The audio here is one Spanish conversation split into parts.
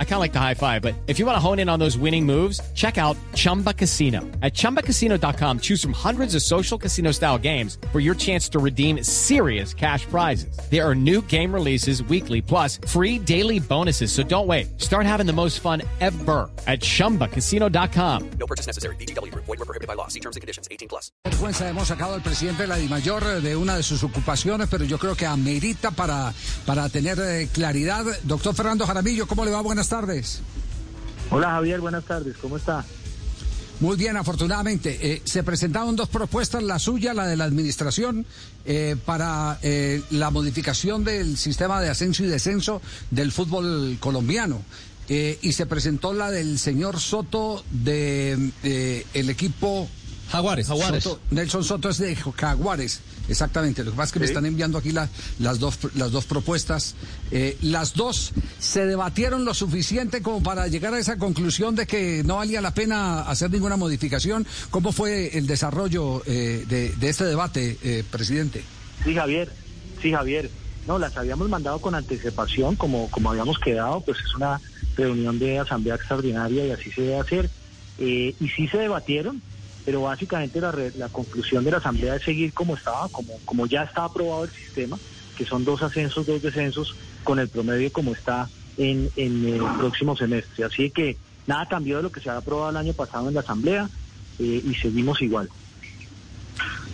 I kind of like the high five, but if you want to hone in on those winning moves, check out Chumba Casino. At ChumbaCasino.com, choose from hundreds of social casino style games for your chance to redeem serious cash prizes. There are new game releases weekly, plus free daily bonuses. So don't wait. Start having the most fun ever at ChumbaCasino.com. No purchase necessary. BGW. Void were prohibited by law. See terms and conditions. 18 plus. Vergüenza, hemos sacado al presidente de la DIMAYOR de una de sus ocupaciones, pero yo creo que amerita para, para tener eh, claridad. Doctor Fernando Jaramillo, ¿cómo le va? Buenas tardes. Hola Javier, buenas tardes, ¿cómo está? Muy bien, afortunadamente. Eh, se presentaron dos propuestas, la suya, la de la administración, eh, para eh, la modificación del sistema de ascenso y descenso del fútbol colombiano. Y se presentó la del señor Soto de el equipo Jaguares, Jaguares. Soto- Nelson Soto es de Jaguares, exactamente. Lo que pasa es que me están enviando aquí la- las, dos, las dos propuestas. Eh, las dos se debatieron lo suficiente como para llegar a esa conclusión de que no valía la pena hacer ninguna modificación. ¿Cómo fue el desarrollo eh, de, de este debate, eh, presidente? Sí, Javier, sí, Javier. No, las habíamos mandado con anticipación, como, como habíamos quedado, pues es una reunión de asamblea extraordinaria y así se debe hacer. Eh, y sí se debatieron, pero básicamente la, re- la conclusión de la asamblea es seguir como estaba, como, como ya está aprobado el sistema, que son dos ascensos, dos descensos, con el promedio como está en, en el próximo semestre. Así que nada cambió de lo que se había aprobado el año pasado en la asamblea eh, y seguimos igual.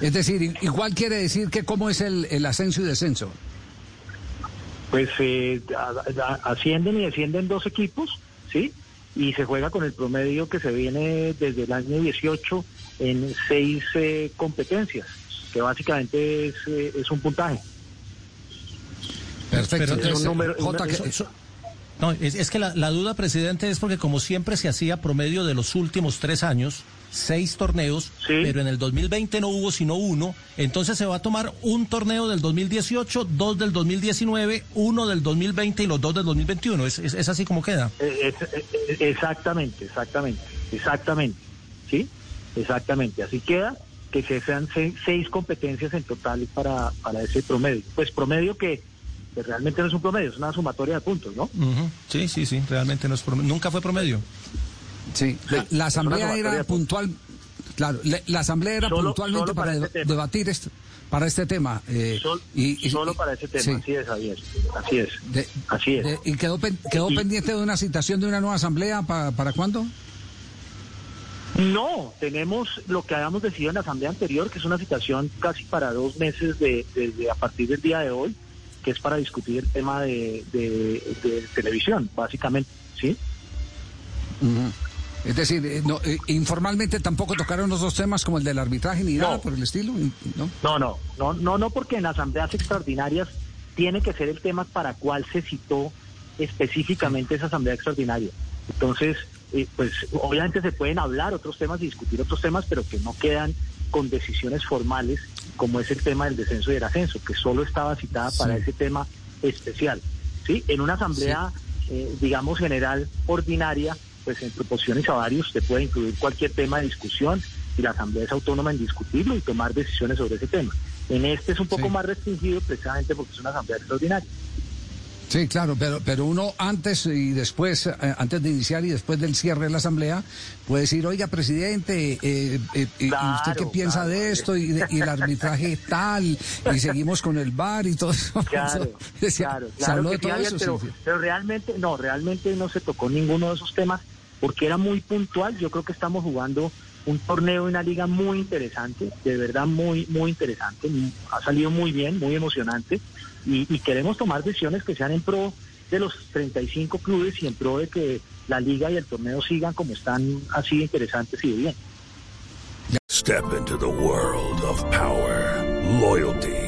Es decir, igual quiere decir que cómo es el, el ascenso y descenso. pues eh, ascienden y descienden dos equipos, ¿sí? Y se juega con el promedio que se viene desde el año 18 en seis eh, competencias, que básicamente es, eh, es un puntaje. Perfecto. Pero es un número- un- que- eso- No, es, es que la, la duda, presidente, es porque como siempre se hacía promedio de los últimos tres años, seis torneos, Sí. pero en el 2020 no hubo sino uno, entonces se va a tomar un torneo del 2018, dos del 2019, uno del 2020 y los dos del 2021. ¿Es, es, es así como queda? Eh, es- eh, eh, exactamente, exactamente, exactamente, ¿sí? Exactamente. Así queda que se sean se- seis competencias en total para, para ese promedio. Pues promedio que, realmente no es un promedio, es una sumatoria de puntos, ¿no? Sí, sí, sí, realmente no es promedio. Nunca fue promedio. Sí, la, la asamblea era puntual, claro, la, la asamblea era Solo- puntualmente solo para, para este debatir este, para este tema. eh, Sol- y, y- solo para ese tema, sí, así es, Javier. Así es. de- así es. de- y quedó, pen- quedó Y- pendiente de una citación de una nueva asamblea pa- para cuándo? No, tenemos lo que habíamos decidido en la asamblea anterior, que es una citación casi para dos meses de, de- de- a partir del día de hoy, que es para discutir el tema de, televisión, básicamente, ¿sí? Es decir, eh, no, eh, informalmente tampoco tocaron los dos temas como el del arbitraje ni nada No. por el estilo, ¿no? No, no, no, no, no, porque en asambleas extraordinarias tiene que ser el tema para cual se citó específicamente esa asamblea extraordinaria. Entonces, eh, pues obviamente se pueden hablar otros temas y discutir otros temas, pero que no quedan con decisiones formales, como es el tema del descenso y del ascenso, que solo estaba citada para Sí. ese tema especial. ¿sí? En una asamblea, eh, digamos, general, ordinaria, pues en proporciones a varios, se puede incluir cualquier tema de discusión y la asamblea es autónoma en discutirlo y tomar decisiones sobre ese tema. En este es un poco Sí. más restringido precisamente porque es una asamblea extraordinaria. Sí, claro, pero, pero uno antes y después, eh, antes de iniciar y después del cierre de la asamblea, puede decir, oiga, presidente, eh, eh, eh, ¿y Claro, usted qué piensa claro. de esto? Y, el arbitraje tal, y seguimos con el bar y todo eso. Claro, Se- claro, se habló de todo eso. pero, sí, sí. pero realmente, no, realmente no se tocó ninguno de esos temas porque era muy puntual. Yo creo que estamos jugando un torneo y una liga muy interesante, de verdad muy, muy interesante. Ha salido muy bien, muy emocionante y, y queremos tomar decisiones que sean en pro de los 35 clubes y en pro de que la liga y el torneo sigan como están así interesantes y de bien. Step into the world of power, loyalty,